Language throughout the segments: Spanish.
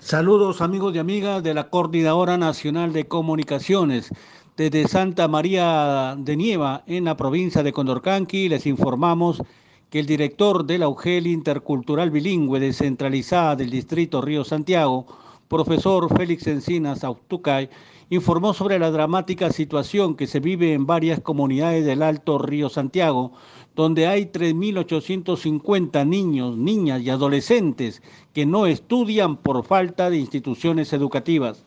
Saludos amigos y amigas de la Coordinadora Nacional de Comunicaciones. Desde Santa María de Nieva, en la provincia de Condorcanqui, les informamos que el director de la UGEL Intercultural Bilingüe descentralizada del Distrito Río Santiago, profesor Félix Encinas Autucay, informó sobre la dramática situación que se vive en varias comunidades del Alto Río Santiago, donde hay 3.850 niños, niñas y adolescentes que no estudian por falta de instituciones educativas.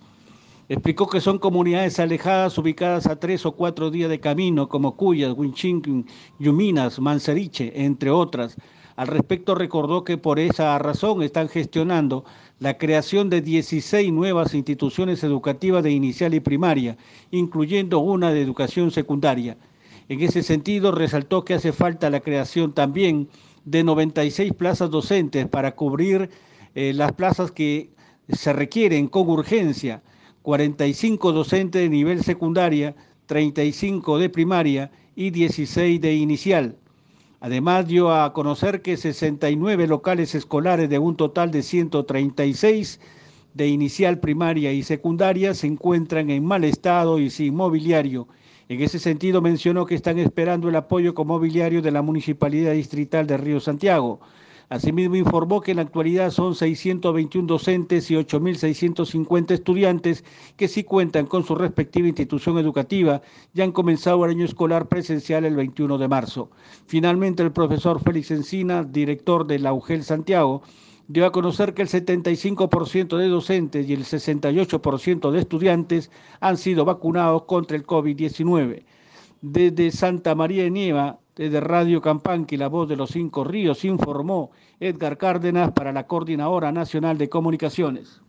Explicó que son comunidades alejadas ubicadas a tres o cuatro días de camino, como Cuyas, Huinchinquín, Yuminas, Manseriche, entre otras. Al respecto recordó que por esa razón están gestionando la creación de 16 nuevas instituciones educativas de inicial y primaria, incluyendo una de educación secundaria. En ese sentido, resaltó que hace falta la creación también de 96 plazas docentes para cubrir eh, las plazas que se requieren con urgencia, 45 docentes de nivel secundaria, 35 de primaria y 16 de inicial. Además, dio a conocer que 69 locales escolares de un total de 136 de inicial, primaria y secundaria se encuentran en mal estado y sin mobiliario en ese sentido, mencionó que están esperando el apoyo mobiliario de la Municipalidad Distrital de Río Santiago. Asimismo, informó que en la actualidad son 621 docentes y 8.650 estudiantes que sí cuentan con su respectiva institución educativa y han comenzado el año escolar presencial el 21 de marzo. Finalmente, el profesor Félix Encina, director de la UGEL Santiago, dio a conocer que el 75% de docentes y el 68% de estudiantes han sido vacunados contra el COVID-19. Desde Santa María de Nieva, desde Radio Campanqui, la voz de los cinco ríos, informó Edgar Cárdenas para la Coordinadora Nacional de Comunicaciones.